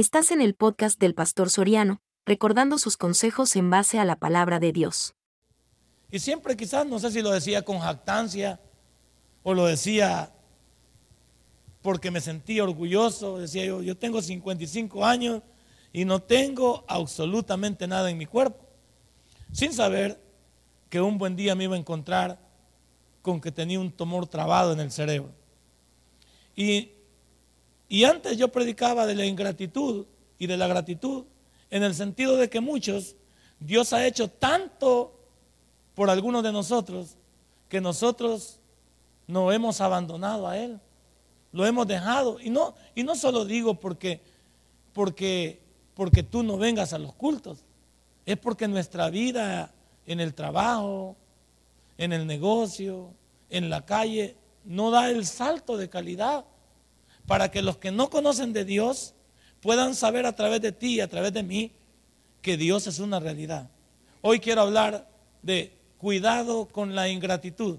Estás en el podcast del Pastor Soriano, recordando sus consejos en base a la palabra de Dios. Y siempre quizás, no sé si lo decía con jactancia o lo decía porque me sentía orgulloso, decía yo, yo tengo 55 años y no tengo absolutamente nada en mi cuerpo, sin saber que un buen día me iba a encontrar con que tenía un tumor trabado en el cerebro. Y, y antes yo predicaba de la ingratitud y de la gratitud, en el sentido de que muchos, Dios ha hecho tanto por algunos de nosotros, que nosotros no hemos abandonado a Él, lo hemos dejado. Y no, y no solo digo porque, porque, porque tú no vengas a los cultos, es porque nuestra vida en el trabajo, en el negocio, en la calle, no da el salto de calidad para que los que no conocen de Dios puedan saber a través de ti y a través de mí que Dios es una realidad. Hoy quiero hablar de cuidado con la ingratitud.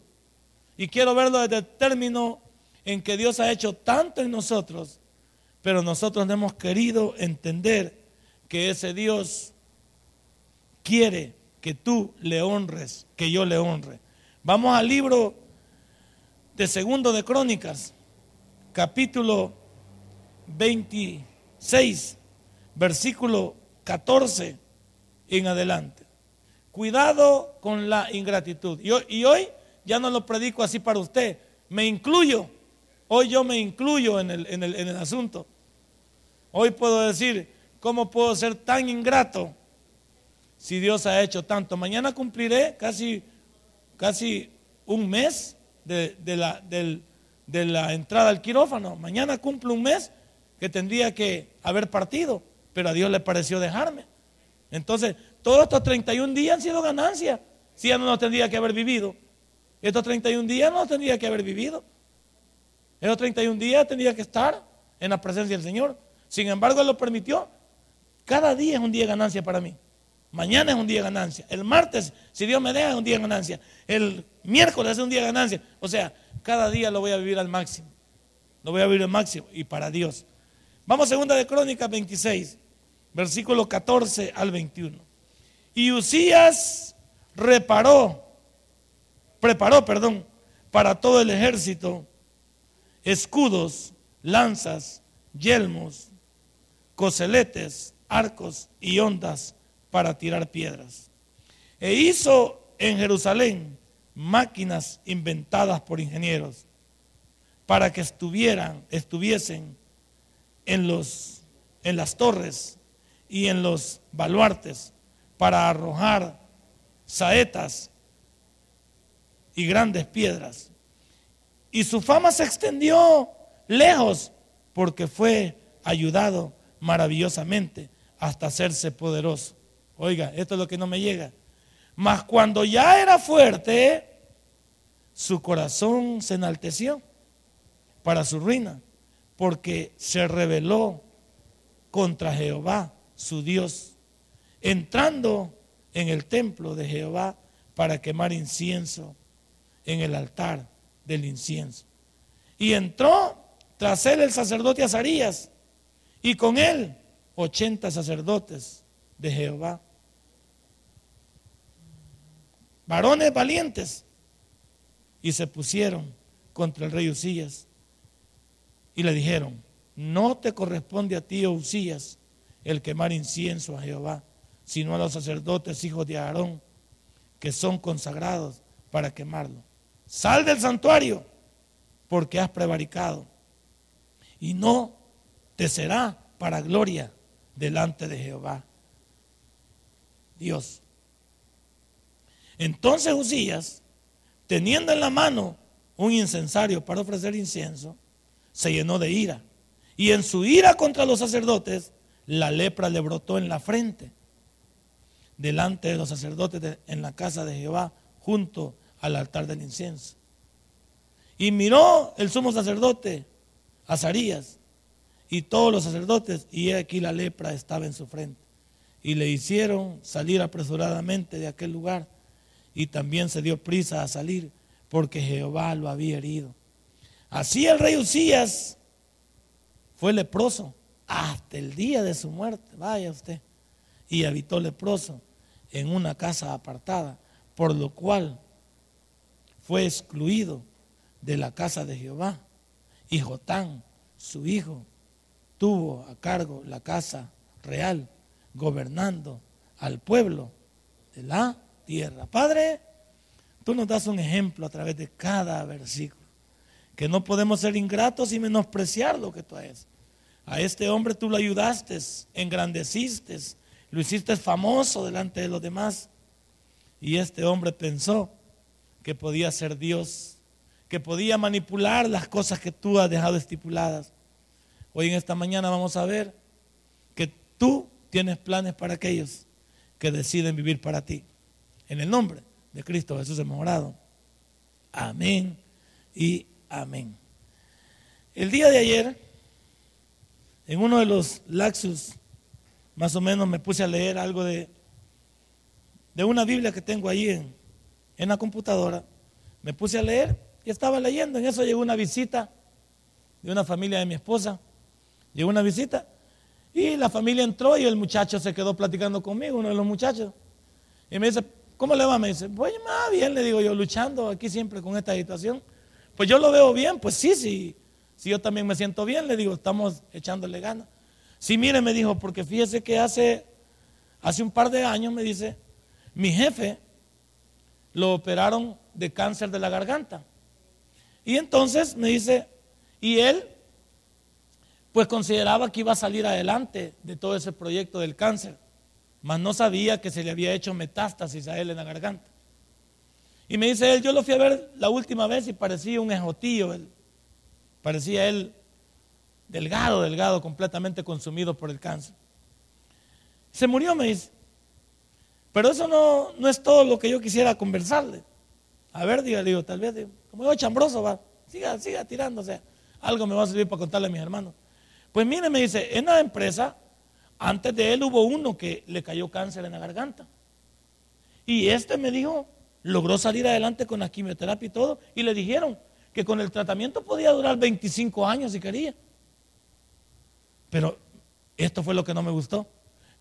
Y quiero verlo desde el término en que Dios ha hecho tanto en nosotros, pero nosotros no hemos querido entender que ese Dios quiere que tú le honres, que yo le honre. Vamos al libro de Segundo de Crónicas, capítulo 26, versículo 14 en adelante. Cuidado con la ingratitud. Y hoy, ya no lo predico así para usted, me incluyo. Hoy yo me incluyo en el, en el asunto. Hoy puedo decir, ¿cómo puedo ser tan ingrato si Dios ha hecho tanto? Mañana cumpliré casi, casi un mes de, la, de la entrada al quirófano. Mañana cumple un mes que tendría que haber partido, pero a Dios le pareció dejarme. Entonces, todos estos 31 días han sido ganancias. Si ya no nos tendría que haber vivido. Estos 31 días no tendría que haber vivido. Estos 31 días tendría que estar en la presencia del Señor. Sin embargo, Él lo permitió. Cada día es un día de ganancia para mí. Mañana es un día de ganancia. El martes, si Dios me deja, es un día de ganancia. El miércoles es un día de ganancia. O sea, cada día lo voy a vivir al máximo. Lo voy a vivir al máximo y para Dios. Vamos a segunda de Crónicas 26, versículo 14 al 21. Y Usías reparó, preparó, perdón, para todo el ejército escudos, lanzas, yelmos, coseletes, arcos y ondas para tirar piedras. E hizo en Jerusalén máquinas inventadas por ingenieros para que estuvieran, estuviesen en, los, en las torres y en los baluartes para arrojar saetas y grandes piedras. Y su fama se extendió lejos porque fue ayudado maravillosamente hasta hacerse poderoso. Oiga, esto es lo que no me llega. Mas cuando ya era fuerte, su corazón se enalteció para su ruina, porque se rebeló contra Jehová, su Dios, entrando en el templo de Jehová para quemar incienso en el altar del incienso. Y entró tras él el sacerdote Azarías y con él ochenta sacerdotes de Jehová varones valientes, y se pusieron contra el rey Usías y le dijeron, no te corresponde a ti, oh Usías, el quemar incienso a Jehová, sino a los sacerdotes hijos de Aarón, que son consagrados para quemarlo. Sal del santuario, porque has prevaricado, y no te será para gloria delante de Jehová. Dios entonces Usías, teniendo en la mano un incensario para ofrecer incienso, se llenó de ira. Y en su ira contra los sacerdotes, la lepra le brotó en la frente, delante de los sacerdotes en la casa de Jehová, junto al altar del incienso. Y miró el sumo sacerdote, Azarías, y todos los sacerdotes, y aquí la lepra estaba en su frente. Y le hicieron salir apresuradamente de aquel lugar y también se dio prisa a salir porque Jehová lo había herido. Así el rey Usías fue leproso hasta el día de su muerte, vaya usted, y habitó leproso en una casa apartada, por lo cual fue excluido de la casa de Jehová. Y Jotán, su hijo, tuvo a cargo la casa real, gobernando al pueblo de la tierra. Padre, tú nos das un ejemplo a través de cada versículo, que no podemos ser ingratos y menospreciar lo que tú haces. A este hombre tú lo ayudaste, engrandeciste, lo hiciste famoso delante de los demás. Y este hombre pensó que podía ser Dios, que podía manipular las cosas que tú has dejado estipuladas. Hoy en esta mañana vamos a ver que tú tienes planes para aquellos que deciden vivir para ti. En el nombre de Cristo Jesús hemos. Amén y amén. El día de ayer, en uno de los laxus, más o menos me puse a leer algo de, de una Biblia que tengo ahí en, en la computadora. Me puse a leer y estaba leyendo. En eso llegó una visita de una familia de mi esposa. Llegó una visita y la familia entró y el muchacho se quedó platicando conmigo, uno de los muchachos. Y me dice, ¿cómo le va? Me dice, pues más bien, le digo yo, luchando aquí siempre con esta situación. Pues yo lo veo bien, pues sí, sí. Si yo también me siento bien, le digo, estamos echándole ganas. Sí, mire, me dijo, porque fíjese que hace, hace un par de años, me dice, mi jefe lo operaron de cáncer de la garganta. Y entonces me dice, y él pues consideraba que iba a salir adelante de todo ese proyecto del cáncer, mas no sabía que se le había hecho metástasis a él en la garganta. Y me dice él, yo lo fui a ver la última vez y parecía un ejotillo, él, parecía él delgado, delgado, completamente consumido por el cáncer. Se murió, me dice. Pero eso no, no es todo lo que yo quisiera conversarle. A ver, diga, digo, tal vez, como yo chambroso, va, siga, siga tirándose. Algo me va a servir para contarle a mis hermanos. Pues mire, me dice, en la empresa, antes de él hubo uno que le cayó cáncer en la garganta. Y este me dijo, logró salir adelante con la quimioterapia y todo. Y le dijeron que con el tratamiento podía durar 25 años si quería. Pero esto fue lo que no me gustó.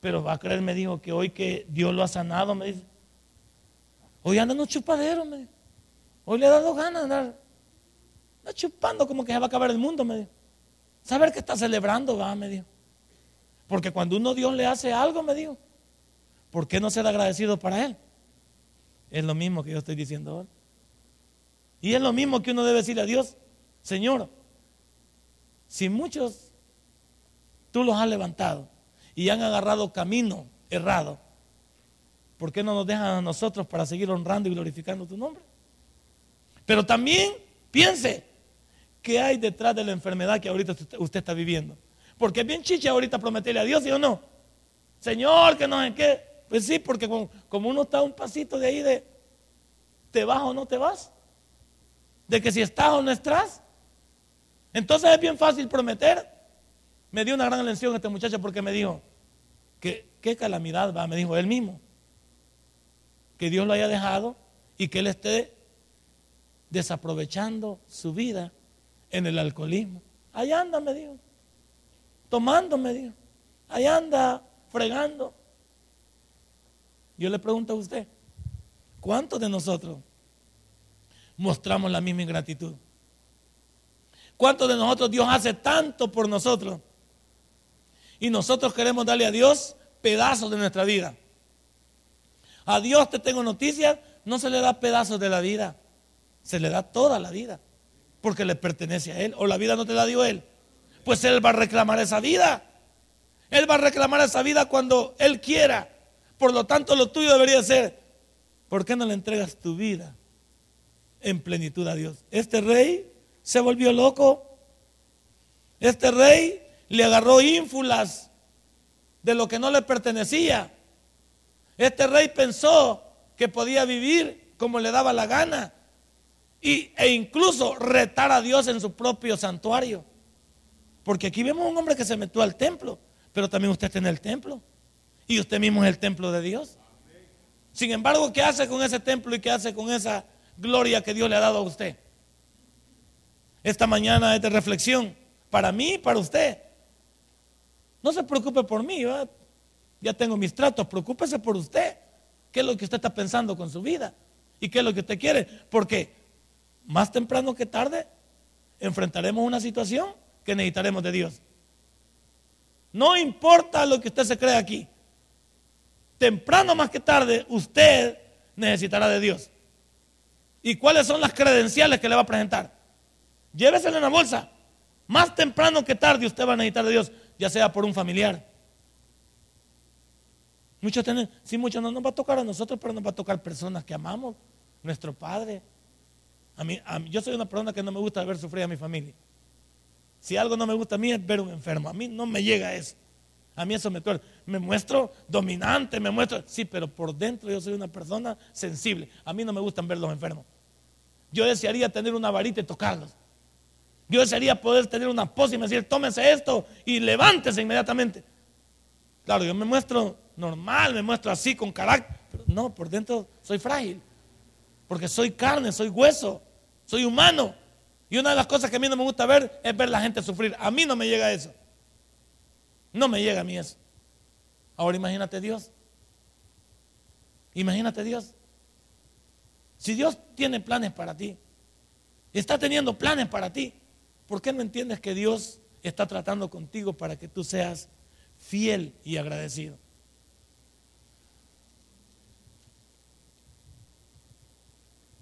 Pero va a creer, me dijo que hoy que Dios lo ha sanado, me dice. Hoy anda en un chupadero, me dijo. Hoy le ha dado ganas de andar, chupando como que se va a acabar el mundo, me dijo. Saber que está celebrando, va, me dijo. Porque cuando uno Dios le hace algo, me dijo, ¿por qué no ser agradecido para Él? Es lo mismo que yo estoy diciendo ahora. Y es lo mismo que uno debe decirle a Dios, Señor, si muchos tú los has levantado y han agarrado camino errado, ¿por qué no nos dejan a nosotros para seguir honrando y glorificando tu nombre? Pero también piense, ¿Qué hay detrás de la enfermedad que ahorita usted está viviendo? Porque es bien chicha ahorita prometerle a Dios, ¿sí o no? Señor, que no sé qué. Pues sí, porque como, uno está un pasito de ahí de te vas o no te vas, de que si estás o no estás. Entonces es bien fácil prometer. Me dio una gran lección este muchacho porque me dijo que qué calamidad va, me dijo él mismo. Que Dios lo haya dejado y que él esté desaprovechando su vida en el alcoholismo. Allá anda, me dijo. Tomando, me dijo. Allá anda fregando. Yo le pregunto a usted, ¿cuántos de nosotros mostramos la misma ingratitud? ¿Cuántos de nosotros Dios hace tanto por nosotros? Y nosotros queremos darle a Dios pedazos de nuestra vida. A Dios te tengo noticias, no se le da pedazos de la vida, se le da toda la vida porque le pertenece a Él. O la vida no te la dio Él. Pues Él va a reclamar esa vida. Él va a reclamar esa vida cuando Él quiera. Por lo tanto, lo tuyo debería ser, ¿por qué no le entregas tu vida en plenitud a Dios? Este rey se volvió loco. Este rey le agarró ínfulas de lo que no le pertenecía. Este rey pensó que podía vivir como le daba la gana e incluso retar a Dios en su propio santuario. Porque aquí vemos un hombre que se metió al templo, pero también usted está en el templo. Y usted mismo es el templo de Dios. Sin embargo, ¿qué hace con ese templo y qué hace con esa gloria que Dios le ha dado a usted? Esta mañana es de reflexión para mí y para usted. No se preocupe por mí, ya tengo mis tratos, preocúpese por usted. ¿Qué es lo que usted está pensando con su vida? ¿Y qué es lo que usted quiere? Porque más temprano que tarde enfrentaremos una situación que necesitaremos de Dios. No importa lo que usted se cree aquí. Temprano más que tarde usted necesitará de Dios. ¿Y cuáles son las credenciales que le va a presentar? Lléveselo en la bolsa. Más temprano que tarde usted va a necesitar de Dios, ya sea por un familiar. Muchos tienen, sí, muchos no nos va a tocar a nosotros, pero nos va a tocar personas que amamos, nuestro Padre. Yo soy una persona que no me gusta ver sufrir a mi familia. Si algo no me gusta a mí es ver un enfermo. A mí no me llega eso. A mí eso me tuerce. Me muestro dominante, me muestro. Sí, pero por dentro yo soy una persona sensible. A mí no me gustan ver los enfermos. Yo desearía tener una varita y tocarlos. Yo desearía poder tener una pose y me decir, tómese esto y levántese inmediatamente. Claro, yo me muestro normal, me muestro así, con carácter. Pero no, por dentro soy frágil. Porque soy carne, soy hueso, soy humano. Y una de las cosas que a mí no me gusta ver es ver a la gente sufrir. A mí no me llega eso. No me llega a mí eso. Ahora imagínate Dios. Imagínate Dios. Si Dios tiene planes para ti, está teniendo planes para ti, ¿por qué no entiendes que Dios está tratando contigo para que tú seas fiel y agradecido?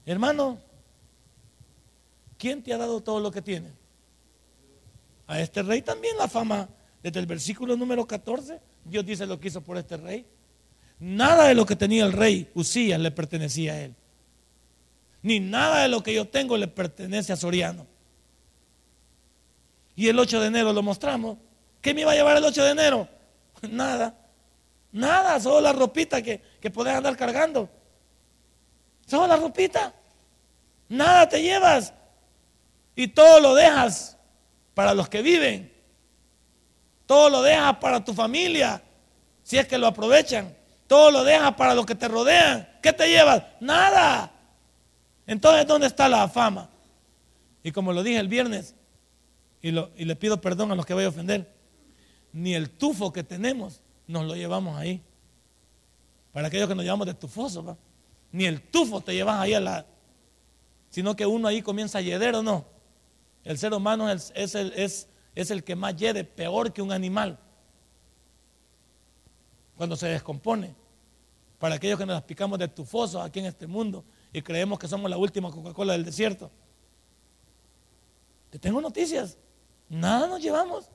Hermano, ¿quién te ha dado todo lo que tiene? A este rey también la fama, desde el versículo número 14, Dios dice lo que hizo por este rey. Nada de lo que tenía el rey Usías le pertenecía a él. Ni nada de lo que yo tengo le pertenece a Soriano. Y el 8 de enero lo mostramos. ¿Qué me iba a llevar el 8 de enero? Nada. Nada, solo la ropita que, que podés andar cargando. Solo la ropita. Nada te llevas. Y todo lo dejas para los que viven. Todo lo dejas para tu familia, si es que lo aprovechan. Todo lo dejas para los que te rodean. ¿Qué te llevas? Nada. Entonces, ¿dónde está la fama? Y como lo dije el viernes, y, le pido perdón a los que voy a ofender, ni el tufo que tenemos nos lo llevamos ahí. Para aquellos que nos llevamos de tufoso, ni el tufo te llevas ahí a la, sino que uno ahí comienza a yeder o no. El ser humano es, el, que más yede, peor que un animal, cuando se descompone. Para aquellos que nos picamos de tufosos aquí en este mundo y creemos que somos la última Coca-Cola del desierto. Te tengo noticias, nada nos llevamos.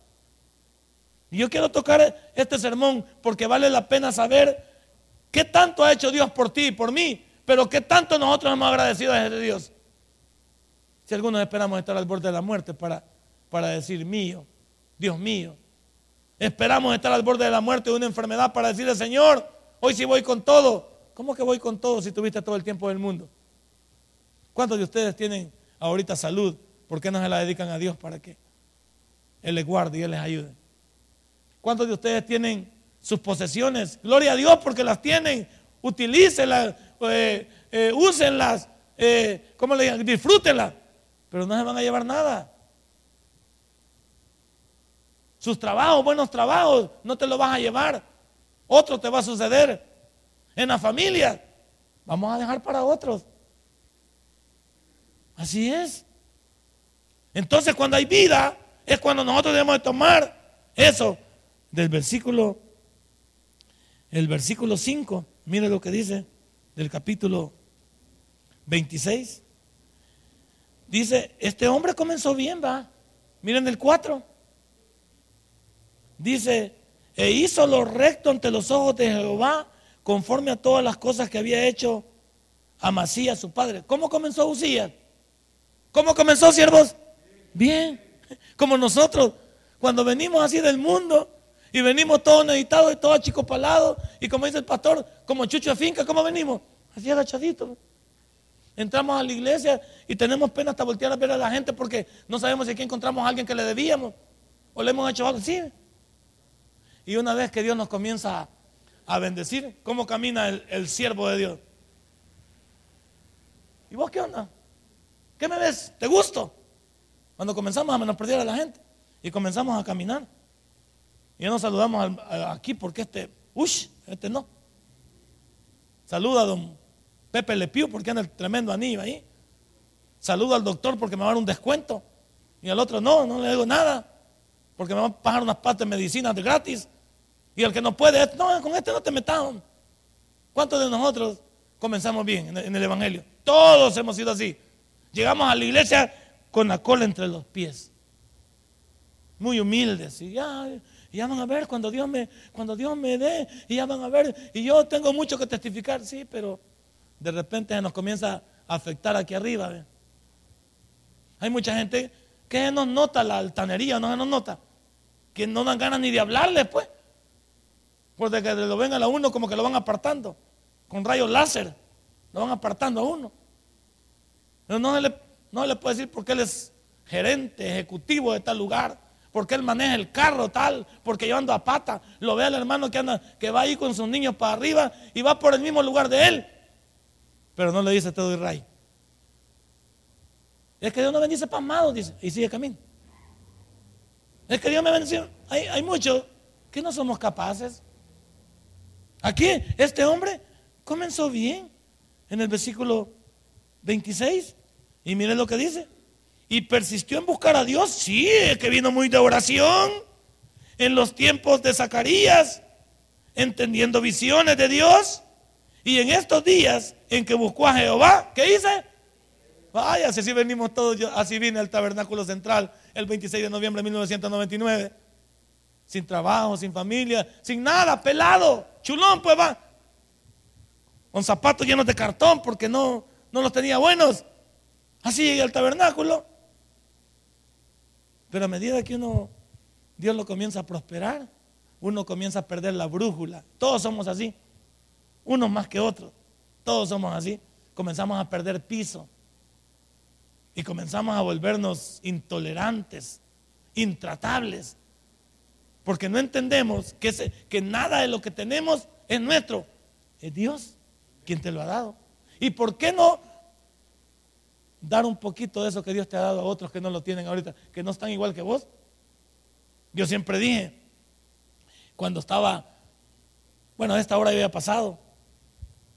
Y yo quiero tocar este sermón porque vale la pena saber qué tanto ha hecho Dios por ti y por mí, pero qué tanto nosotros hemos agradecido a ese Dios. Algunos esperamos estar al borde de la muerte para, para decir mío, Dios mío. Esperamos estar al borde de la muerte de una enfermedad para decirle, Señor, hoy sí voy con todo. ¿Cómo que voy con todo si tuviste todo el tiempo del mundo? ¿Cuántos de ustedes tienen ahorita salud? ¿Por qué no se la dedican a Dios para que Él les guarde y Él les ayude? ¿Cuántos de ustedes tienen sus posesiones? Gloria a Dios porque las tienen. Utilícenlas, eh, eh, úsenlas, eh, ¿cómo le digan? Disfrútenlas pero no se van a llevar nada. Sus trabajos, buenos trabajos, no te lo vas a llevar. Otro te va a suceder. En la familia, vamos a dejar para otros. Así es. Entonces cuando hay vida, es cuando nosotros debemos de tomar eso del versículo, el versículo 5, mire lo que dice del capítulo 26. Dice, este hombre comenzó bien, va. Miren el 4. Dice, e hizo lo recto ante los ojos de Jehová, conforme a todas las cosas que había hecho Amasías, su padre. ¿Cómo comenzó Usías? ¿Cómo comenzó, siervos? Bien. Como nosotros, cuando venimos así del mundo y venimos todos necesitados y todos achicopalados, y como dice el pastor, como chucho de finca, ¿cómo venimos? Así agachaditos. Entramos a la iglesia y tenemos pena hasta voltear a ver a la gente porque no sabemos si aquí encontramos a alguien que le debíamos o le hemos hecho algo así. Y una vez que Dios nos comienza a, bendecir, ¿cómo camina el, siervo de Dios? ¿Y vos qué onda? ¿Qué me ves? ¿Te gusto? Cuando comenzamos a menospreciar a la gente y comenzamos a caminar. Y ya nos saludamos aquí porque este, ush, este no. Saluda don Pepe Lepiu porque anda el tremendo anillo ahí. Saluda al doctor porque me va a dar un descuento. Y al otro no, no le digo nada. Porque me va a pagar unas partes de medicinas gratis. Y el que no puede, no, con este no te metas. ¿Cuántos de nosotros comenzamos bien en el Evangelio? Todos hemos sido así. Llegamos a la iglesia con la cola entre los pies. Muy humildes. Y ya, ya van a ver cuando Dios me, cuando Dios me dé, y ya van a ver. Y yo tengo mucho que testificar, sí, pero de repente se nos comienza a afectar aquí arriba. Hay mucha gente que no nota la altanería, no se nos nota. Que no dan ganas ni de hablarle, pues. Porque que lo ven a uno como que lo van apartando. Con rayos láser. Lo van apartando a uno. Pero no le, no le puede decir porque él es gerente, ejecutivo de tal lugar. Porque él maneja el carro tal, porque yo ando a pata. Lo ve al hermano que anda, que va ahí con sus niños para arriba y va por el mismo lugar de él. Pero no le dice te doy ray. Es que Dios no bendice pasmado, dice, y sigue camino. Es que Dios me bendice. Hay, hay muchos que no somos capaces. Aquí, este hombre comenzó bien en el versículo 26. Y miren lo que dice. Y persistió en buscar a Dios. Sí, que vino muy de oración. En los tiempos de Zacarías, entendiendo visiones de Dios. Y en estos días en que buscó a Jehová, ¿qué dice? Vaya, si así venimos todos, así vine al tabernáculo central el 26 de noviembre de 1999. Sin trabajo, sin familia, sin nada, pelado, chulón, pues va. Con zapatos llenos de cartón porque no, no los tenía buenos. Así llegué al tabernáculo. Pero a medida que uno, Dios lo comienza a prosperar, uno comienza a perder la brújula. Todos somos así unos más que otros. Todos somos así. Comenzamos a perder piso y comenzamos a volvernos intolerantes, intratables, porque no entendemos que, que nada de lo que tenemos es nuestro, es Dios quien te lo ha dado. ¿Y por qué no dar un poquito de eso que Dios te ha dado a otros que no lo tienen ahorita, que no están igual que vos? Yo siempre dije, cuando estaba, bueno, a esta hora había pasado,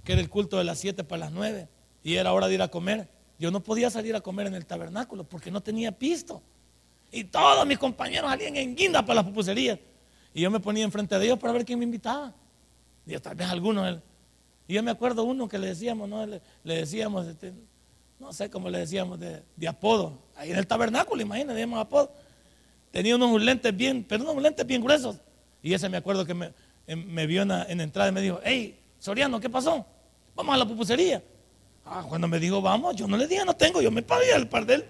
que era el culto de las 7 para las 9 y era hora de ir a comer. Yo no podía salir a comer en el tabernáculo porque no tenía pisto. Y todos mis compañeros salían en guinda para las pupuserías. Y yo me ponía enfrente de ellos para ver quién me invitaba. Y tal vez algunos. Y yo me acuerdo uno que le decíamos, ¿no? Le, decíamos, este, no sé cómo le decíamos, de, apodo. Ahí en el tabernáculo, imagínate, decíamos apodo. Tenía unos lentes bien, pero unos lentes bien gruesos. Y ese me acuerdo que me, me vio en en la entrada y me dijo, hey, Soriano, ¿qué pasó? Vamos a la pupusería. Ah, cuando me dijo vamos, yo no le dije no tengo, yo me pagué al par de él.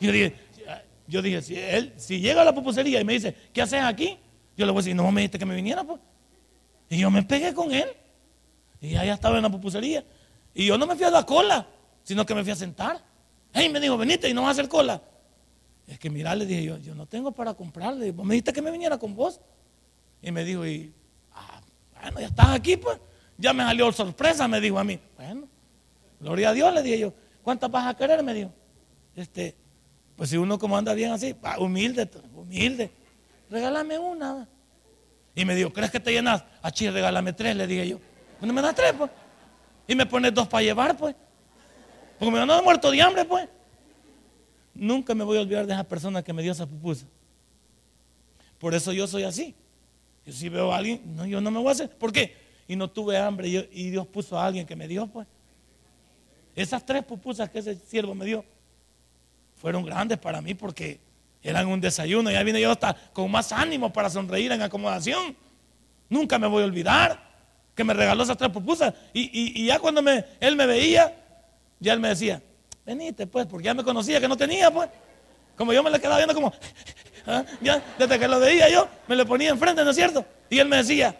Yo dije, yo dije, si él, si llega a la pupusería y me dice, ¿qué haces aquí? Yo le voy a decir, no me dijiste que me viniera, pues. Y yo me pegué con él. Y allá estaba en la pupusería. Y yo no me fui a la cola, sino que me fui a sentar. Hey, me dijo, venite y no vas a hacer cola. Es que mira, le dije yo, yo no tengo para comprarle. me dijiste que me viniera con vos. Y me dijo, y, ah, bueno, ya estás aquí, pues. Ya me salió sorpresa, me dijo a mí. Bueno, gloria a Dios, le dije yo. ¿Cuántas vas a querer? Me dijo. Este, pues si uno como anda bien así, humilde, humilde. Regálame una. Y me dijo, ¿crees que te llenas? Achí, regálame tres, le dije yo. Bueno, me das tres, pues. Y me pones dos para llevar, pues. Porque me van a muerto de hambre, pues. Nunca me voy a olvidar de esa persona que me dio esa pupusa. Por eso yo soy así. Yo si veo a alguien, no, yo no me voy a hacer. ¿Por qué? Y no tuve hambre y, Dios puso a alguien que me dio, pues. Esas tres pupusas que ese siervo me dio fueron grandes para mí porque eran un desayuno. Ya vine yo hasta con más ánimo para sonreír en acomodación. Nunca me voy a olvidar que me regaló esas tres pupusas. Y, ya cuando me, él me veía, ya él me decía, venite pues, porque ya me conocía que no tenía pues. Como yo me le quedaba viendo como, ¿ah? ya desde que lo veía yo, me lo ponía enfrente, ¿no es cierto? Y él me decía,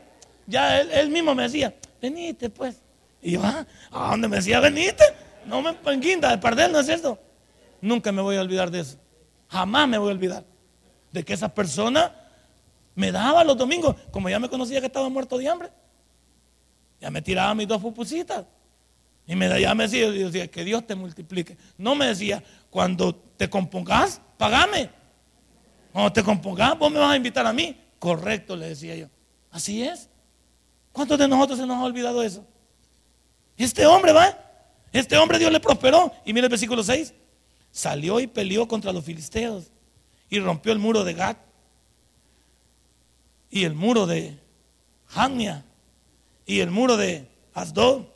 ya él, mismo me decía, venite pues. Y yo, ah, ¿a dónde me decía venite? No me quinta de perder, ¿no es cierto? Nunca me voy a olvidar de eso. Jamás me voy a olvidar de que esa persona me daba los domingos, como ya me conocía que estaba muerto de hambre, ya me tiraba mis dos pupusitas. Y me, ya me decía, decía, que Dios te multiplique. No me decía, cuando te compongas, pagame. Cuando te compongas, vos me vas a invitar a mí. Correcto, le decía yo. Así es. ¿Cuántos de nosotros se nos ha olvidado eso? Este hombre va, este hombre Dios le prosperó. Y mire el versículo 6. Salió y peleó contra los filisteos y rompió el muro de Gat y el muro de Jania y el muro de Asdod.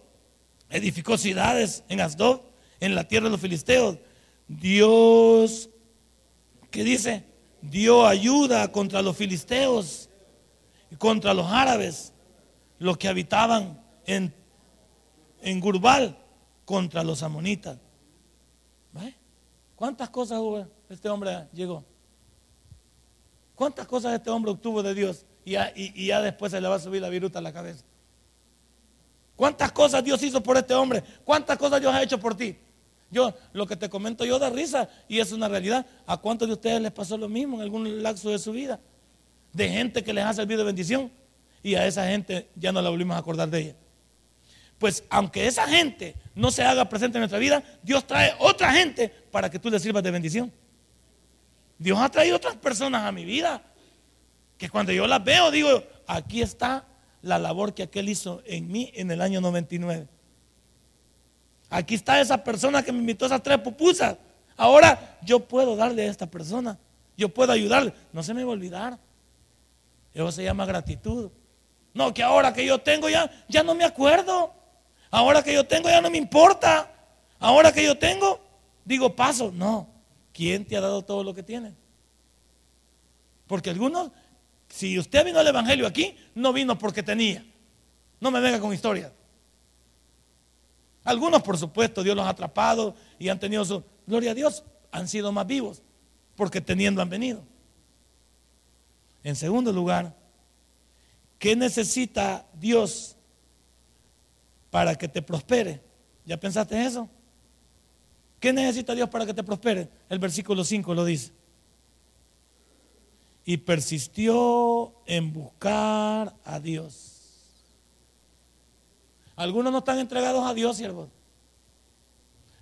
Edificó ciudades en Asdod, en la tierra de los filisteos. Dios, ¿qué dice? Dio ayuda contra los filisteos y contra los árabes, los que habitaban en, en Gurbal, contra los amonitas. ¿Cuántas cosas este hombre llegó? ¿Cuántas cosas este hombre obtuvo de Dios? Y ya, después se le va a subir la viruta a la cabeza. ¿Cuántas cosas Dios hizo por este hombre? ¿Cuántas cosas Dios ha hecho por ti? Yo, lo que te comento yo da risa y es una realidad. ¿A cuántos de ustedes les pasó lo mismo en algún lapso de su vida? De gente que les ha servido de bendición y a esa gente ya no la volvimos a acordar de ella. Pues aunque esa gente no se haga presente en nuestra vida, Dios trae otra gente para que tú le sirvas de bendición. Dios ha traído otras personas a mi vida que cuando yo las veo digo, aquí está la labor que aquel hizo en mí en el año 99. Aquí está esa persona que me invitó a esas tres pupusas. Ahora yo puedo darle a esta persona. Yo puedo ayudarle. No se me va a olvidar. Eso se llama gratitud. No, que ahora que yo tengo ya, ya no me acuerdo. Ahora que yo tengo ya no me importa. Ahora que yo tengo, digo paso. No. ¿Quién te ha dado todo lo que tienes? Porque algunos si usted vino al Evangelio aquí, no vino porque tenía. No me venga con historias. Algunos, por supuesto, Dios los ha atrapado y han tenido su... Gloria a Dios, han sido más vivos porque teniendo han venido. En segundo lugar, ¿qué necesita Dios para que te prospere? ¿Ya pensaste eso? ¿Qué necesita Dios para que te prospere? El versículo 5 lo dice y persistió en buscar a Dios. Algunos no están entregados a Dios, siervos.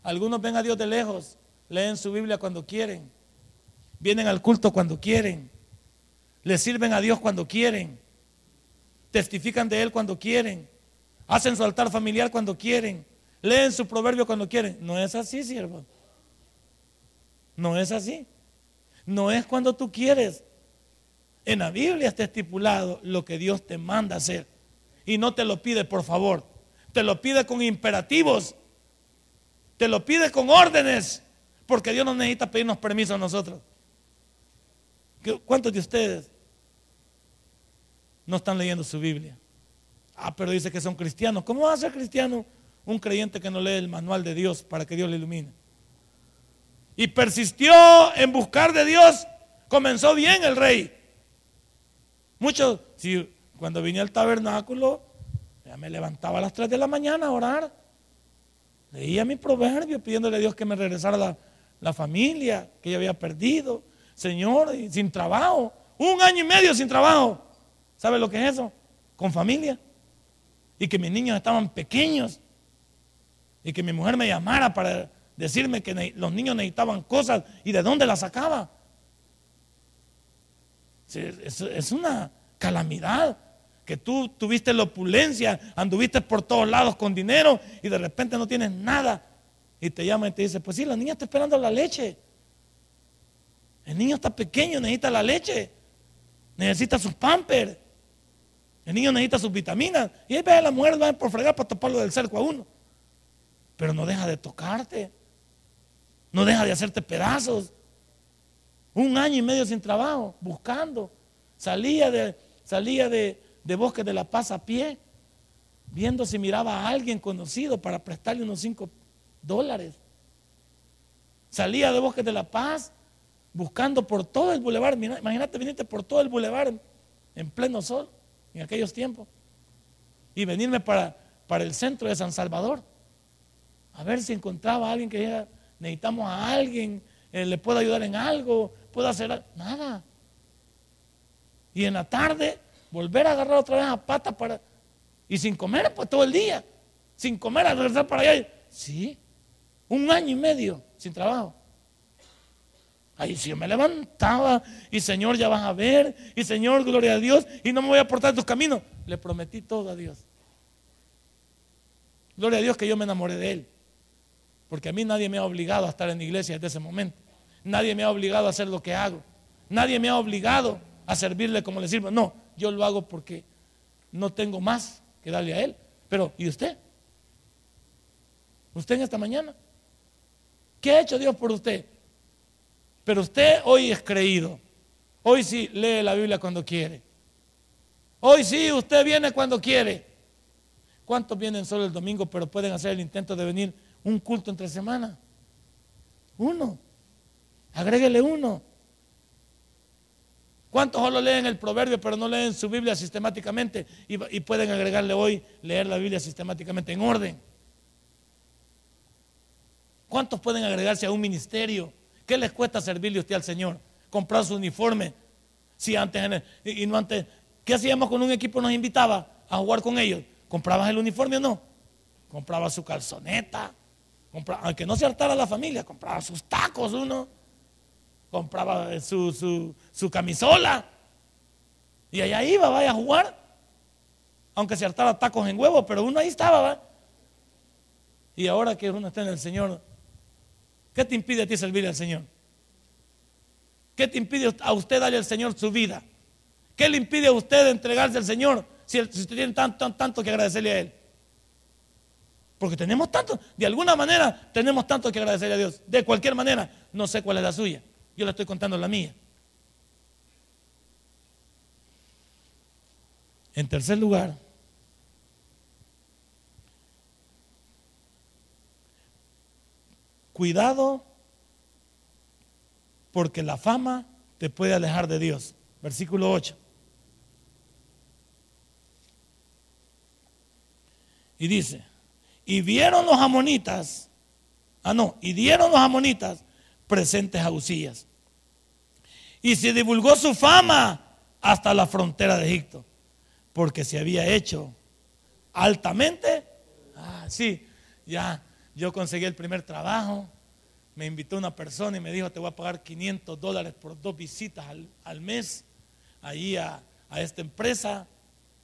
Algunos ven a Dios de lejos, leen su Biblia cuando quieren, vienen al culto cuando quieren, le sirven a Dios cuando quieren, testifican de Él cuando quieren, hacen su altar familiar cuando quieren, leen su proverbio cuando quieren. No es así, siervo. No es así. No es cuando tú quieres. En la Biblia está estipulado lo que Dios te manda hacer. Y no te lo pide por favor. Te lo pide con imperativos. Te lo pide con órdenes. Porque Dios no necesita pedirnos permiso a nosotros. ¿Cuántos de ustedes no están leyendo su Biblia? Ah, pero dice que son cristianos. ¿Cómo va a ser cristiano un creyente que no lee el manual de Dios para que Dios le ilumine? Y persistió en buscar de Dios. Comenzó bien el rey. Muchos, si cuando vine al tabernáculo, ya me levantaba a las 3 de la mañana a orar. Leía mi proverbio pidiéndole a Dios que me regresara la, la familia que yo había perdido. Señor, sin trabajo. Un año y medio sin trabajo. ¿Sabe lo que es eso? Con familia. Y que mis niños estaban pequeños. Y que mi mujer me llamara para decirme que los niños necesitaban cosas y de dónde las sacaba. Es, una calamidad. Que tú tuviste la opulencia, anduviste por todos lados con dinero y de repente no tienes nada. Y te llama y te dice, pues sí, la niña está esperando la leche. El niño está pequeño, necesita la leche. Necesita sus pampers. El niño necesita sus vitaminas. Y ahí ve a la mujer, va por fregar para toparlo del cerco a uno. Pero no deja de tocarte. No deja de hacerte pedazos. Un año y medio sin trabajo, buscando. Salía de, salía de, Bosque de la Paz a pie, viendo si miraba a alguien conocido para prestarle unos cinco dólares. Salía de Bosque de la Paz, buscando por todo el bulevar. Imagínate, viniste por todo el bulevar en, pleno sol, en aquellos tiempos. Y venirme para, para el centro de San Salvador. A ver si encontraba a alguien que dijera, necesitamos a alguien, eh, le puedo ayudar en algo, puedo hacer nada. Y en la tarde volver a agarrar otra vez a pata para y sin comer pues todo el día, sin comer a regresar para allá. Sí, un año y medio sin trabajo. Ahí sí yo me levantaba y Señor ya vas a ver y Señor, gloria a Dios y no me voy a aportar tus caminos. Le prometí todo a Dios. Gloria a Dios que yo me enamoré de Él. Porque a mí nadie me ha obligado a estar en la iglesia desde ese momento. Nadie me ha obligado a hacer lo que hago. Nadie me ha obligado a servirle como le sirvo. No, yo lo hago porque no tengo más que darle a Él. Pero, ¿y usted? ¿Usted en esta mañana? ¿Qué ha hecho Dios por usted? Pero usted hoy es creído. Hoy sí lee la Biblia cuando quiere. Hoy sí usted viene cuando quiere. ¿Cuántos vienen solo el domingo pero pueden hacer el intento de venir un culto entre semana? Uno. Agréguele uno. ¿Cuántos solo leen el proverbio pero no leen su Biblia sistemáticamente y, y pueden agregarle hoy leer la Biblia sistemáticamente en orden? ¿Cuántos pueden agregarse a un ministerio? ¿Qué les cuesta servirle usted al Señor? Comprar su uniforme. Si antes, y no antes, ¿qué hacíamos con un equipo nos invitaba a jugar con ellos? ¿Comprabas el uniforme o no? Compraba su calzoneta, aunque no se hartara la familia, compraba sus tacos uno, compraba su, su, camisola, y allá iba, vaya a jugar, aunque se hartara tacos en huevo, pero uno ahí estaba, ¿va? Y ahora que uno está en el Señor, ¿qué te impide a ti servir al Señor? ¿Qué te impide a usted darle al Señor su vida? ¿Qué le impide a usted entregarse al Señor si, usted tiene tanto, tanto que agradecerle a Él? Porque tenemos tanto, de alguna manera tenemos tanto que agradecerle a Dios. De cualquier manera, no sé cuál es la suya. Yo le estoy contando la mía. En tercer lugar, cuidado porque la fama te puede alejar de Dios. Versículo 8. Y dice, y vieron los amonitas, ah no, y dieron los amonitas presentes a Usías. Y se divulgó su fama hasta la frontera de Egipto, porque se había hecho altamente, ah, sí, ya, yo conseguí el primer trabajo, me invitó una persona y me dijo, te voy a pagar 500 dólares por dos visitas al, mes, ahí a, a esta empresa,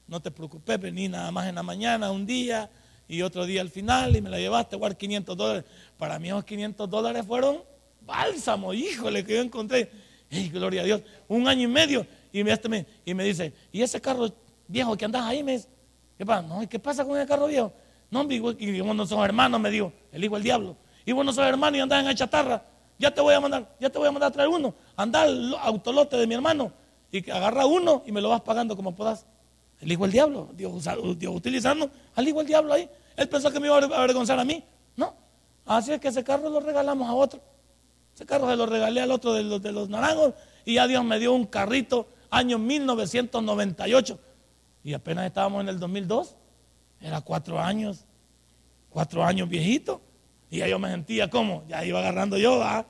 no te preocupes, vení nada más en la mañana, un día y otro día al final y me la llevaste guardar 500 dólares. Para mí esos 500 dólares fueron bálsamo, híjole, que yo encontré. ¡Ey, gloria a Dios! Un año y medio. Y me, este dice, ¿y ese carro viejo que andas ahí? Me ¿qué pasa? No, ¿qué pasa con ese carro viejo? No, y vos no sos hermanos, me dijo, el hijo del diablo. Y vos no sos hermano y andás en la chatarra. Ya te voy a mandar, ya te voy a mandar a traer uno. Anda al autolote de mi hermano y agarra uno y me lo vas pagando como puedas. El hijo del diablo, Dios, Dios utilizando al hijo del diablo ahí. Él pensó que me iba a avergonzar a mí. No. Así es que ese carro lo regalamos a otro. Ese carro se lo regalé al otro de los, de los naranjos y ya Dios me dio un carrito año 1998. Y apenas estábamos en el 2002. Era cuatro años. Cuatro años viejito. Y ya yo me sentía como, ya iba agarrando yo, ¿ah?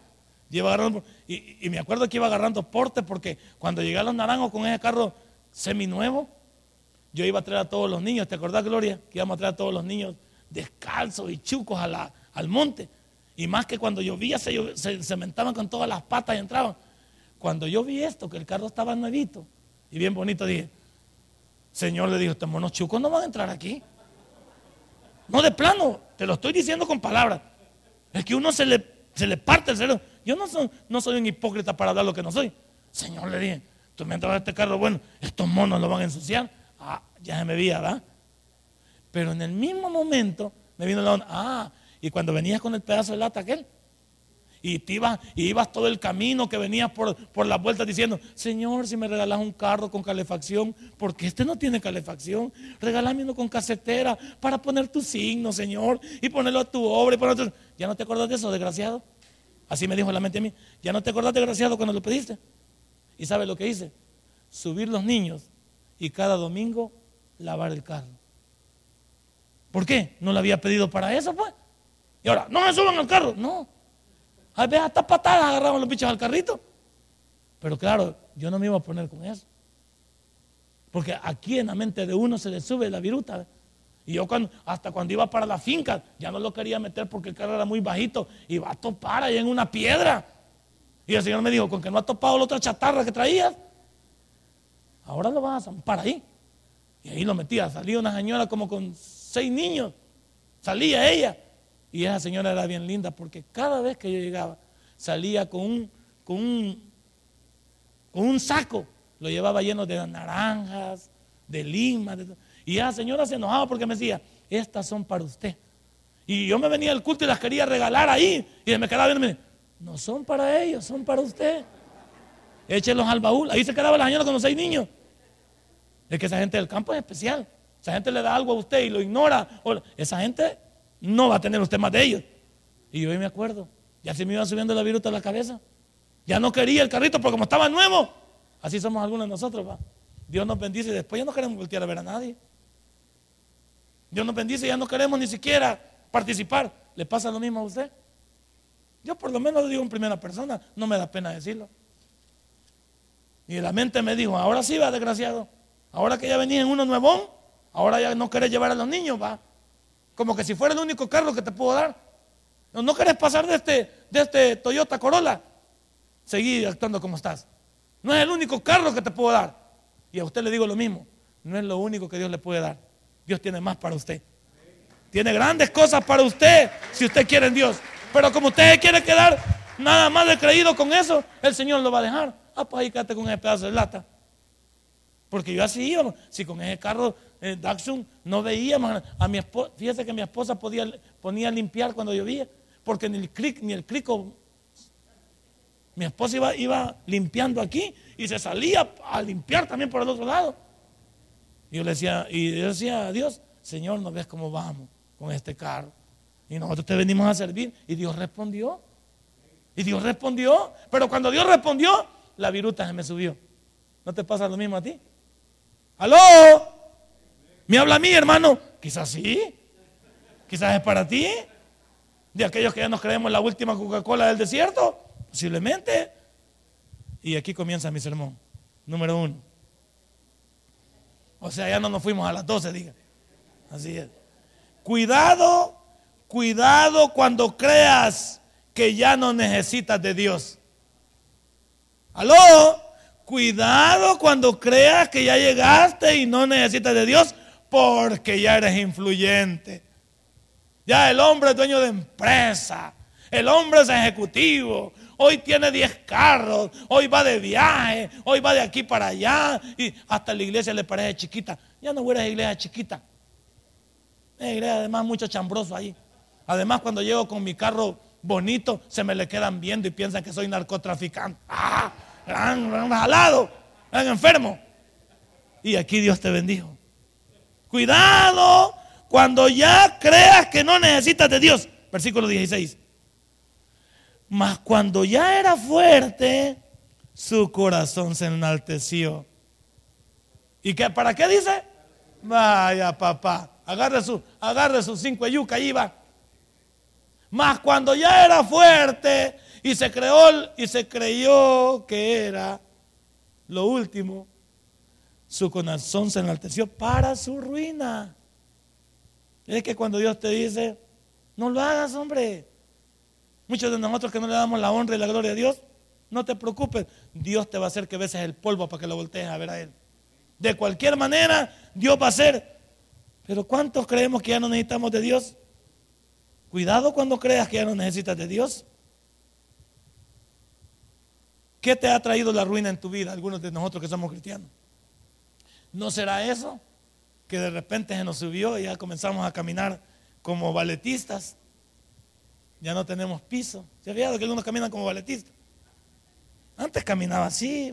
Iba agarrando, y, me acuerdo que iba agarrando porte porque cuando llegué a los naranjos con ese carro seminuevo, yo iba a traer a todos los niños, ¿te acordás, Gloria? Que íbamos a traer a todos los niños descalzos y chucos al monte. Y más que cuando llovía se, se cementaban con todas las patas y entraban. Cuando yo vi esto, que el carro estaba nuevito y bien bonito, dije, Señor le dijo, estos monos chucos no van a entrar aquí. No de plano, te lo estoy diciendo con palabras. Es que uno se le, se le parte el cerebro. Yo no soy, no soy un hipócrita para hablar lo que no soy. Señor le dije, tú me entras a este carro, bueno, estos monos lo van a ensuciar. Ah, ya se me veía, ¿verdad? Pero en el mismo momento me vino la onda. Ah, y cuando venías con el pedazo de lata aquel, y, te ibas, y ibas todo el camino que venías por, por las vueltas diciendo, Señor, si me regalas un carro con calefacción, porque este no tiene calefacción, regálame uno con casetera para poner tu signo, Señor, y ponerlo a tu obra. Y ¿Ya no te acuerdas de eso, desgraciado? Así me dijo la mente a mí. ¿Ya no te acuerdas, desgraciado, cuando lo pediste? ¿Y sabes lo que hice? Subir los niños y cada domingo lavar el carro. ¿Por qué? ¿No lo había pedido para eso, pues? Y ahora, no me suban al carro. No. A veces hasta patadas agarraban los bichos al carrito. Pero claro, yo no me iba a poner con eso. Porque aquí en la mente de uno se le sube la viruta. Y yo cuando, hasta cuando iba para la finca, ya no lo quería meter porque el carro era muy bajito. Y va a topar ahí en una piedra. Y el Señor me dijo, con que no ha topado la otra chatarra que traías, ahora lo vas a zampar ahí. Y ahí lo metía. Salía una señora como con seis niños. Salía ella. Y esa señora era bien linda porque cada vez que yo llegaba, salía con un, con un, con un saco. Lo llevaba lleno de naranjas, de limas. y esa señora se enojaba porque me decía, estas son para usted. Y yo me venía al culto y las quería regalar ahí. Y me quedaba viendo, no son para ellos, son para usted. Échelos al baúl. Ahí se quedaba la señora con los seis niños. Es que esa gente del campo es especial. Esa gente le da algo a usted y lo ignora. Esa gente no va a tener usted más de ellos. Y yo me acuerdo, ya se me iba subiendo la viruta a la cabeza. Ya no quería el carrito porque como estaba nuevo. Así somos algunos de nosotros, va. Dios nos bendice y después ya no queremos voltear a ver a nadie. Dios nos bendice y ya no queremos ni siquiera participar. ¿Le pasa lo mismo a usted? Yo por lo menos lo digo en primera persona, no me da pena decirlo. Y la mente me dijo, ahora sí va, desgraciado. Ahora que ya venía en uno nuevón, ahora ya no querés llevar a los niños, va. Como que si fuera el único carro que te puedo dar. No, no querés pasar de este, de este Toyota Corolla. Seguí actuando como estás. No es el único carro que te puedo dar. Y a usted le digo lo mismo. No es lo único que Dios le puede dar. Dios tiene más para usted. Tiene grandes cosas para usted si usted quiere en Dios. Pero como usted quiere quedar nada más de creído con eso, el Señor lo va a dejar. Ah, pues ahí quédate con ese pedazo de lata. Porque yo así iba. Si con ese carro eh, Daxun no veíamos a mi esposa. Fíjese que mi esposa podía, ponía a limpiar cuando llovía. Porque ni el cric, ni el crico. Mi esposa iba, iba limpiando aquí y se salía a limpiar también por el otro lado. Y yo le decía, y yo decía a Dios, Señor, ¿no ves cómo vamos con este carro? Y nosotros te venimos a servir. Y Dios respondió. Y Dios respondió. Pero cuando Dios respondió, la viruta se me subió. ¿No te pasa lo mismo a ti? ¿Aló? ¿Me habla a mí, hermano? Quizás sí. Quizás es para ti. De aquellos que ya nos creemos la última Coca-Cola del desierto. Posiblemente. Y aquí comienza mi sermón. Número uno. O sea, ya no nos fuimos a las 12, diga. Así es. Cuidado, cuidado cuando creas que ya no necesitas de Dios. ¿Aló? Cuidado cuando creas que ya llegaste y no necesitas de Dios porque ya eres influyente. Ya el hombre es dueño de empresa. El hombre es ejecutivo. Hoy tiene 10 carros. Hoy va de viaje. Hoy va de aquí para allá. Y hasta la iglesia le parece chiquita. Ya no voy a la iglesia chiquita. La iglesia además mucho chambroso ahí. Además cuando llego con mi carro bonito se me le quedan viendo y piensan que soy narcotraficante. ¡Ah! gran, gran jalado, gran enfermo. Y aquí Dios te bendijo. Cuidado cuando ya creas que no necesitas de Dios. Versículo 16. Mas cuando ya era fuerte, su corazón se enalteció. ¿Y qué, para qué dice? Vaya papá, agarre su, agarre sus cinco yuca, ahí va. Mas cuando ya era fuerte, y se creó y se creyó que era lo último. Su corazón se enalteció para su ruina. Es que cuando Dios te dice, no lo hagas, hombre. Muchos de nosotros que no le damos la honra y la gloria a Dios, no te preocupes. Dios te va a hacer que beses el polvo para que lo voltees a ver a Él. De cualquier manera, Dios va a hacer. Pero ¿cuántos creemos que ya no necesitamos de Dios? Cuidado cuando creas que ya no necesitas de Dios. ¿Qué te ha traído la ruina en tu vida? Algunos de nosotros que somos cristianos. ¿No será eso? Que de repente se nos subió y ya comenzamos a caminar como balletistas. Ya no tenemos piso. ¿Se ha fijado que algunos caminan como balletistas? Antes caminaba así,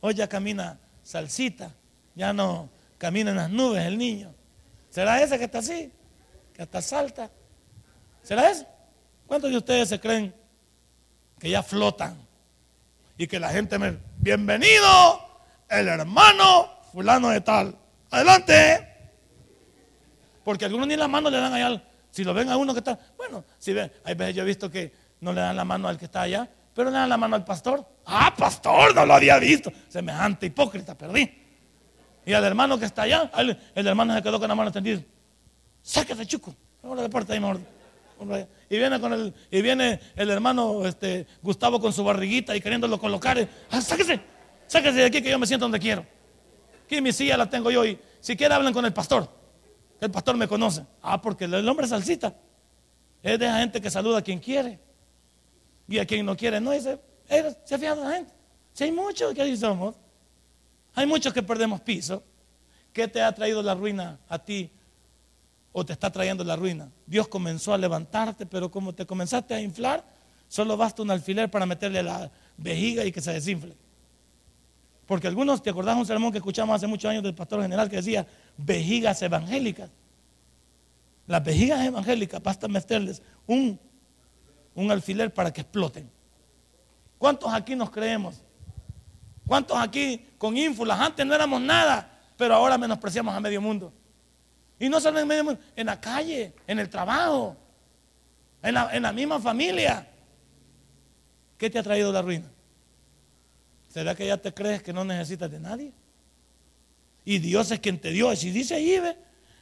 hoy ya camina salsita, ya no camina en las nubes el niño. ¿Será ese que está así? Que hasta salta. ¿Será ese? ¿Cuántos de ustedes se creen que ya flotan? y que la gente me, bienvenido, el hermano fulano de tal. Adelante. Porque algunos ni la mano le dan allá. Si lo ven a uno que está, bueno, si ven, hay veces yo he visto que no le dan la mano al que está allá, pero le dan la mano al pastor. Ah, pastor, no lo había visto. Semejante hipócrita, perdí. Y al hermano que está allá, el hermano se quedó con la mano extendida. Sáquese, chuco. Ahora de puerta ahí mejor. Y viene, con el, y viene el hermano este, Gustavo con su barriguita y queriéndolo colocar. Ah, sáquese, sáquese de aquí que yo me siento donde quiero. Aquí mi silla la tengo yo y si quiere hablan con el pastor. El pastor me conoce. Ah, porque el hombre salsita. Es de esa gente que saluda a quien quiere. Y a quien no quiere, no. Dice, se fija la gente. Si hay muchos que así somos. Hay muchos que perdemos piso. ¿Qué te ha traído la ruina a ti? ¿O te está trayendo la ruina? Dios comenzó a levantarte, pero como te comenzaste a inflar, solo basta un alfiler para meterle la vejiga y que se desinfle. Porque algunos, ¿te acordás un sermón que escuchamos hace muchos años del pastor general que decía vejigas evangélicas? Las vejigas evangélicas, basta meterles un, un alfiler para que exploten. ¿Cuántos aquí nos creemos? ¿Cuántos aquí con ínfulas? Antes no éramos nada pero ahora menospreciamos a medio mundo. Y no solo en medio mundo, en la calle, en el trabajo, en la, en la misma familia. ¿Qué te ha traído la ruina? ¿Será que ya te crees que no necesitas de nadie? Y Dios es quien te dio. Y dice ahí, ve,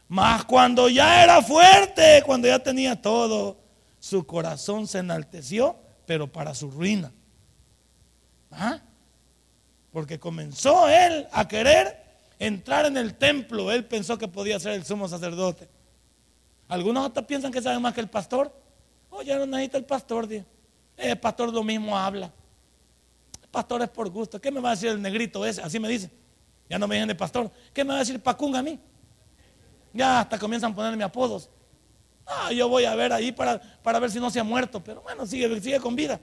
más cuando ya era fuerte, cuando ya tenía todo, su corazón se enalteció, pero para su ruina. ¿Ah? Porque comenzó él a querer entrar en el templo, él pensó que podía ser el sumo sacerdote. Algunos hasta piensan que saben más que el pastor. Oh, ya no necesita el pastor, El pastor lo mismo habla. Pastor es por gusto. ¿Qué me va a decir el negrito ese? Así me dice. Ya no me dicen de pastor. ¿Qué me va a decir Pacunga a mí? Ya hasta comienzan a ponerme apodos. Ah, yo voy a ver ahí para, para ver si no se ha muerto. Pero bueno, sigue, sigue con vida.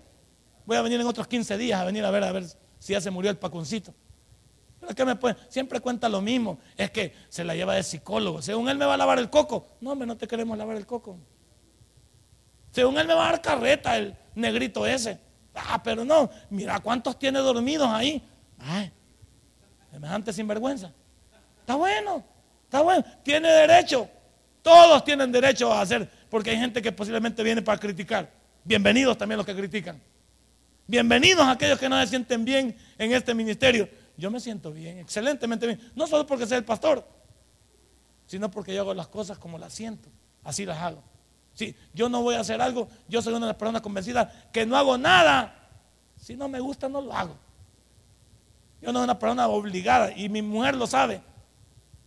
Voy a venir en otros 15 días a venir a ver a ver si ya se murió el pacuncito me Siempre cuenta lo mismo. Es que se la lleva de psicólogo. Según él me va a lavar el coco. No, hombre, no te queremos lavar el coco. Según él me va a dar carreta el negrito ese. Ah, pero no. Mira cuántos tiene dormidos ahí. Ay, semejante sinvergüenza. Está bueno, está bueno. Tiene derecho. Todos tienen derecho a hacer. Porque hay gente que posiblemente viene para criticar. Bienvenidos también los que critican. Bienvenidos a aquellos que no se sienten bien en este ministerio yo me siento bien, excelentemente bien. No solo porque sea el pastor, sino porque yo hago las cosas como las siento. Así las hago. Si yo no voy a hacer algo, yo soy una de las personas convencidas que no hago nada. Si no me gusta, no lo hago. Yo no soy una persona obligada y mi mujer lo sabe,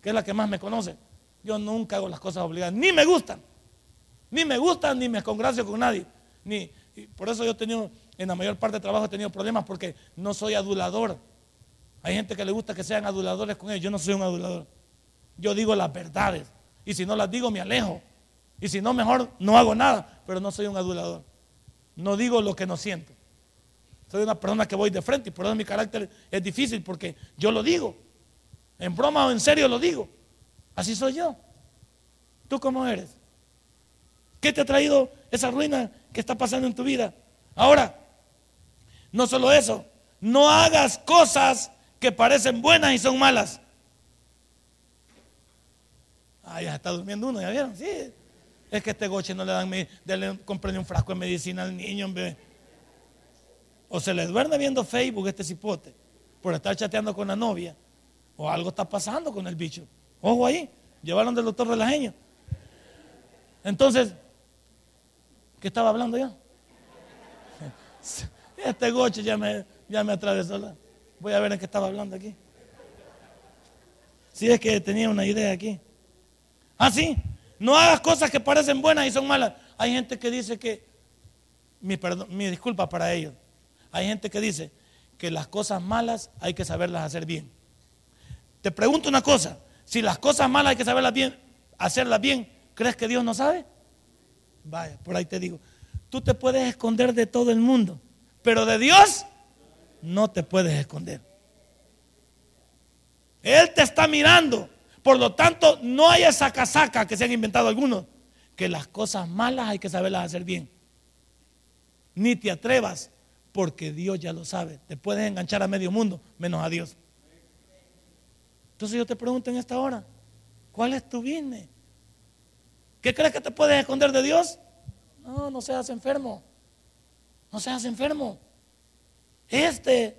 que es la que más me conoce. Yo nunca hago las cosas obligadas, ni me gustan. Ni me gustan, ni me congracio con nadie. Ni, por eso yo he tenido, en la mayor parte de trabajo he tenido problemas porque no soy adulador. Hay gente que le gusta que sean aduladores con ellos. Yo no soy un adulador. Yo digo las verdades. Y si no las digo, me alejo. Y si no, mejor no hago nada. Pero no soy un adulador. No digo lo que no siento. Soy una persona que voy de frente y por eso mi carácter es difícil porque yo lo digo. En broma o en serio lo digo. Así soy yo. ¿Tú cómo eres? ¿Qué te ha traído esa ruina que está pasando en tu vida? Ahora, no solo eso, no hagas cosas que parecen buenas y son malas. Ah, ya está durmiendo uno, ¿ya vieron? Sí. Es que este goche no le dan, le compré un frasco de medicina al niño. O se le duerme viendo Facebook este cipote por estar chateando con la novia. O algo está pasando con el bicho. Ojo ahí, llevaron del doctor relajeño. Entonces, ¿qué estaba hablando yo? Este goche ya me, ya me atravesó la... Voy a ver en qué estaba hablando aquí. Si es que tenía una idea aquí. Ah, sí. No hagas cosas que parecen buenas y son malas. Hay gente que dice que, mi, perdón, mi disculpa para ellos. Hay gente que dice que las cosas malas hay que saberlas hacer bien. Te pregunto una cosa. Si las cosas malas hay que saberlas bien, hacerlas bien, ¿crees que Dios no sabe? Vaya, por ahí te digo. Tú te puedes esconder de todo el mundo, pero de Dios no te puedes esconder. Él te está mirando. Por lo tanto, no hay esa casaca que se han inventado algunos, que las cosas malas hay que saberlas hacer bien. Ni te atrevas, porque Dios ya lo sabe. Te puedes enganchar a medio mundo, menos a Dios. Entonces yo te pregunto en esta hora, ¿cuál es tu business? ¿Qué crees que te puedes esconder de Dios? No, no seas enfermo. No seas enfermo. Este,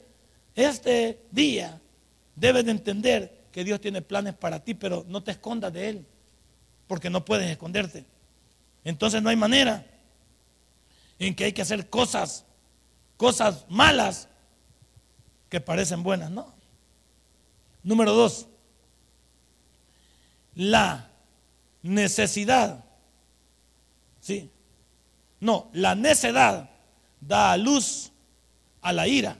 este día debes de entender que Dios tiene planes para ti, pero no te escondas de Él, porque no puedes esconderte. Entonces no hay manera. en que hay que hacer cosas, cosas malas que parecen buenas, ¿no? Número dos, la necesidad, ¿sí? No, la necedad da a luz a la ira,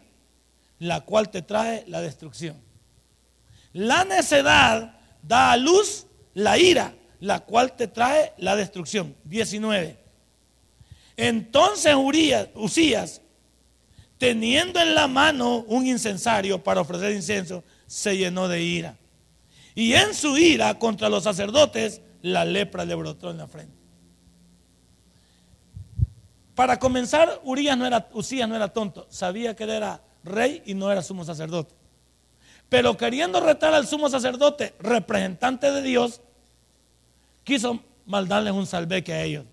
la cual te trae la destrucción. La necedad da a luz la ira, la cual te trae la destrucción. 19. Entonces Urias, Usías, teniendo en la mano un incensario para ofrecer incienso, se llenó de ira. Y en su ira contra los sacerdotes, la lepra le brotó en la frente. Para comenzar, Urias no era, Usías no era tonto, sabía que él era rey y no era sumo sacerdote. Pero queriendo retar al sumo sacerdote, representante de Dios, quiso maldarles un salveque a ellos.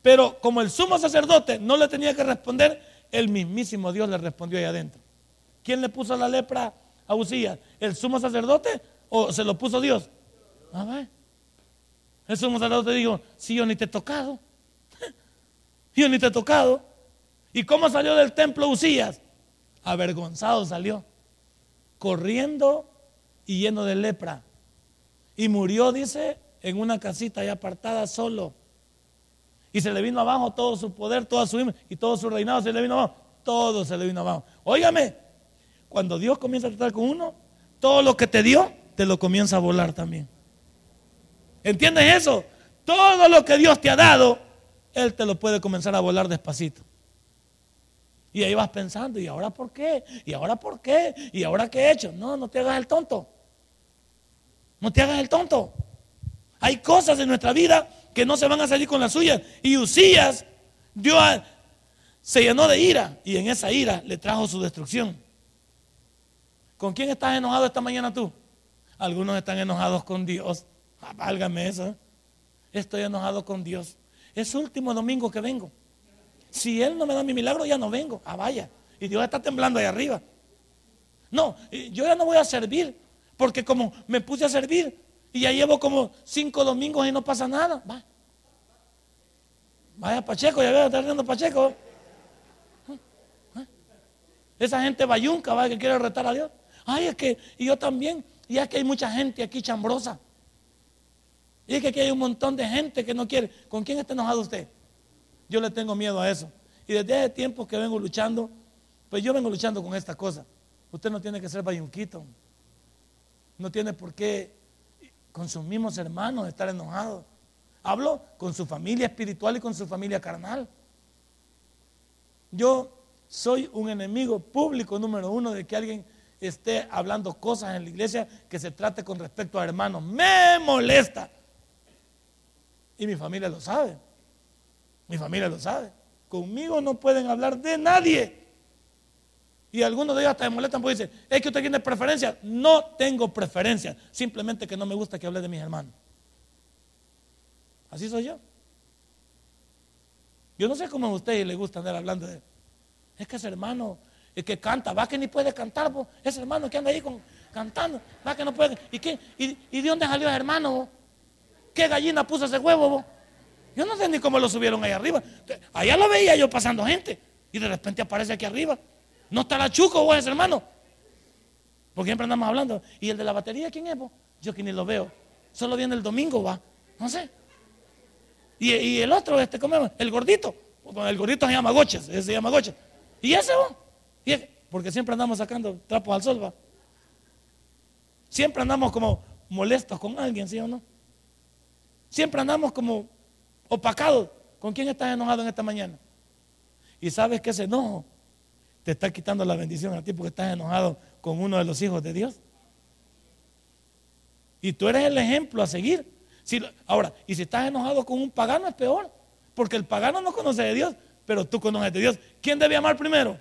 Pero como el sumo sacerdote no le tenía que responder, el mismísimo Dios le respondió ahí adentro. ¿Quién le puso la lepra a Usías? ¿El sumo sacerdote o se lo puso Dios? A ver. El sumo sacerdote dijo, si yo ni te he tocado. Yo ni te he tocado. ¿Y cómo salió del templo Usías? Avergonzado salió. Corriendo y lleno de lepra. Y murió, dice, en una casita ya apartada solo. Y se le vino abajo todo su poder, toda su y todo su reinado se le vino abajo. Todo se le vino abajo. Óigame, cuando Dios comienza a tratar con uno, todo lo que te dio, te lo comienza a volar también. ¿Entiendes eso? Todo lo que Dios te ha dado, Él te lo puede comenzar a volar despacito. Y ahí vas pensando, ¿y ahora por qué? ¿Y ahora por qué? ¿Y ahora qué he hecho? No, no te hagas el tonto. No te hagas el tonto. Hay cosas en nuestra vida que no se van a salir con las suyas. Y Usías Dios se llenó de ira y en esa ira le trajo su destrucción. ¿Con quién estás enojado esta mañana tú? Algunos están enojados con Dios. Ah, válgame eso. ¿eh? Estoy enojado con Dios. Es último domingo que vengo. Si Él no me da mi milagro, ya no vengo. Ah, vaya. Y Dios está temblando ahí arriba. No, yo ya no voy a servir. Porque como me puse a servir y ya llevo como cinco domingos y no pasa nada. Va. Vaya Pacheco, ya veo, está riendo Pacheco. Esa gente bayunca, va, que quiere retar a Dios. Ay, es que, y yo también. Y es que hay mucha gente aquí chambrosa. Y es que aquí hay un montón de gente que no quiere. ¿Con quién está enojado usted? Yo le tengo miedo a eso. Y desde hace tiempo que vengo luchando, pues yo vengo luchando con esta cosa. Usted no tiene que ser bayunquito. No tiene por qué con sus mismos hermanos estar enojado. Hablo con su familia espiritual y con su familia carnal. Yo soy un enemigo público número uno de que alguien esté hablando cosas en la iglesia que se trate con respecto a hermanos. Me molesta. Y mi familia lo sabe. Mi familia lo sabe. Conmigo no pueden hablar de nadie. Y algunos de ellos hasta me molestan porque dicen, es que usted tiene preferencia. No tengo preferencia. Simplemente que no me gusta que hable de mis hermanos. Así soy yo. Yo no sé cómo a ustedes les gusta andar hablando de... Es que ese hermano, el que canta, va que ni puede cantar, ese hermano que anda ahí con, cantando, va que no puede. ¿Y, qué? ¿Y, de dónde salió ese hermano? ¿Qué gallina puso ese huevo? Yo no sé ni cómo lo subieron ahí arriba. Allá lo veía yo pasando gente y de repente aparece aquí arriba. ¿No está la chuco vos hermano? Porque siempre andamos hablando. ¿Y el de la batería quién es vos? Yo que ni lo veo. Solo viene el domingo, va. No sé. Y, el otro, este, ¿cómo El gordito. el gordito se llama Goches, ese se llama Goches. ¿Y ese vos? Porque siempre andamos sacando trapos al sol, va. Siempre andamos como molestos con alguien, ¿sí o no? Siempre andamos como opacados. ¿Con quién estás enojado en esta mañana? Y sabes que ese enojo te está quitando la bendición a ti porque estás enojado con uno de los hijos de Dios. Y tú eres el ejemplo a seguir. Si, ahora, y si estás enojado con un pagano es peor, porque el pagano no conoce de Dios, pero tú conoces de Dios. ¿Quién debe amar primero?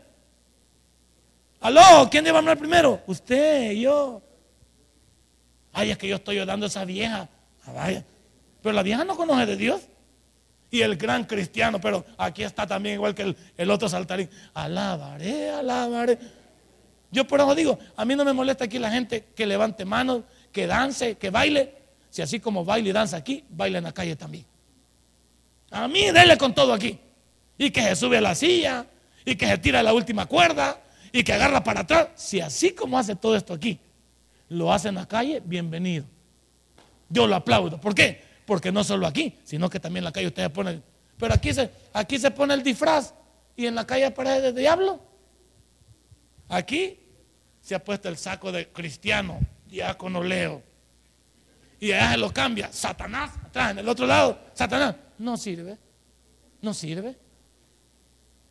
Aló, ¿quién debe amar primero? Usted, yo. Ay, es que yo estoy ayudando a esa vieja. Ah, vaya. Pero la vieja no conoce de Dios y el gran cristiano, pero aquí está también igual que el, otro saltarín. Alabaré, alabaré. Yo por eso digo, a mí no me molesta aquí la gente que levante manos, que dance, que baile. Si así como baile y danza aquí, baila en la calle también. A mí, dele con todo aquí. y que se sube a la silla y que se tira la última cuerda y que agarra para atrás. Si así como hace todo esto aquí, lo hace en la calle, bienvenido. Yo lo aplaudo. ¿Por qué? Porque no solo aquí, sino que también en la calle usted pone. Pero aquí se, aquí se pone el disfraz y en la calle aparece de diablo. Aquí se ha puesto el saco de cristiano, diácono Leo. Y allá se lo cambia. Satanás, atrás, en el otro lado, Satanás. No sirve. No sirve.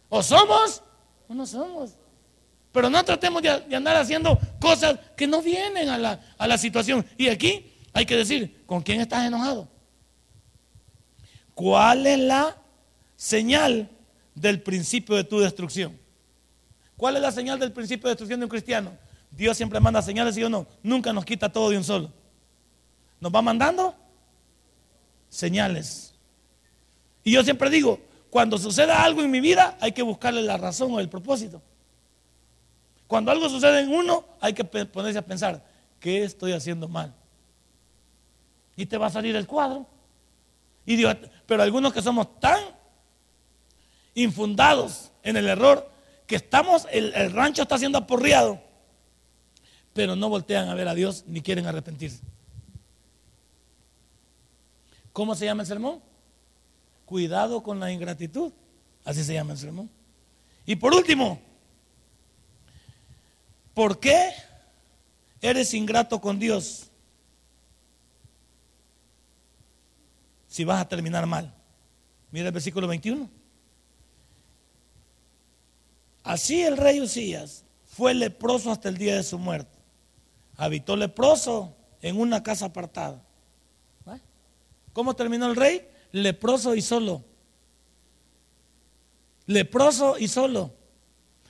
O somos o no somos. Pero no tratemos de, andar haciendo cosas que no vienen a la, a la situación. Y aquí hay que decir, ¿con quién estás enojado? ¿Cuál es la señal del principio de tu destrucción? ¿Cuál es la señal del principio de destrucción de un cristiano? Dios siempre manda señales, ¿sí o no? Nunca nos quita todo de un solo. Nos va mandando señales. Y yo siempre digo, cuando suceda algo en mi vida, hay que buscarle la razón o el propósito. Cuando algo sucede en uno, hay que ponerse a pensar, ¿qué estoy haciendo mal? Y te va a salir el cuadro. Pero algunos que somos tan infundados en el error, que estamos, el, el rancho está siendo aporreado, pero no voltean a ver a Dios ni quieren arrepentirse. ¿Cómo se llama el sermón? Cuidado con la ingratitud. Así se llama el sermón. Y por último, ¿por qué eres ingrato con Dios si vas a terminar mal? Mira el versículo 21. Así el rey Usías fue leproso hasta el día de su muerte. Habitó leproso en una casa apartada. ¿Cómo terminó el rey? Leproso y solo. Leproso y solo.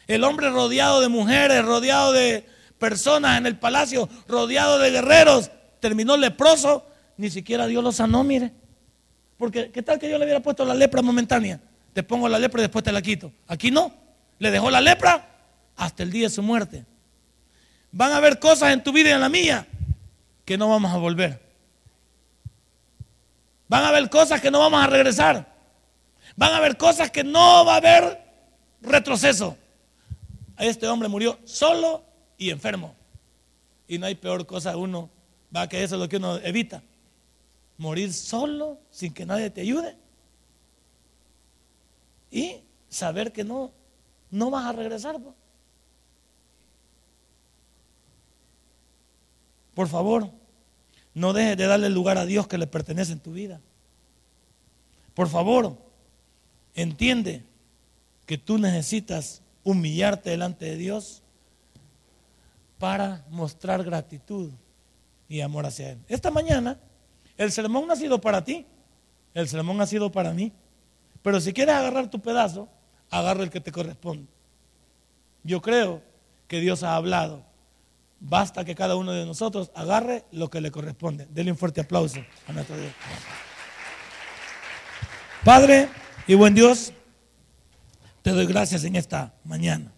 El hombre rodeado de mujeres, rodeado de personas en el palacio, rodeado de guerreros, terminó leproso, ni siquiera Dios lo sanó, mire. Porque, ¿qué tal que yo le hubiera puesto la lepra momentánea? Te pongo la lepra y después te la quito. Aquí no. Le dejó la lepra hasta el día de su muerte. Van a haber cosas en tu vida y en la mía que no vamos a volver. Van a haber cosas que no vamos a regresar. Van a haber cosas que no va a haber retroceso. Este hombre murió solo y enfermo. Y no hay peor cosa uno, va que eso es lo que uno evita. Morir solo sin que nadie te ayude. Y saber que no, no vas a regresar. Por favor, no dejes de darle lugar a Dios que le pertenece en tu vida. Por favor, entiende que tú necesitas humillarte delante de Dios para mostrar gratitud y amor hacia Él. Esta mañana, el sermón no ha sido para ti, el sermón ha sido para mí. Pero si quieres agarrar tu pedazo, agarra el que te corresponde. Yo creo que Dios ha hablado Basta que cada uno de nosotros agarre lo que le corresponde. Dele un fuerte aplauso a nuestro Dios. Padre y buen Dios, te doy gracias en esta mañana.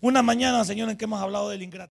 Una mañana, Señor, en que hemos hablado del ingrato.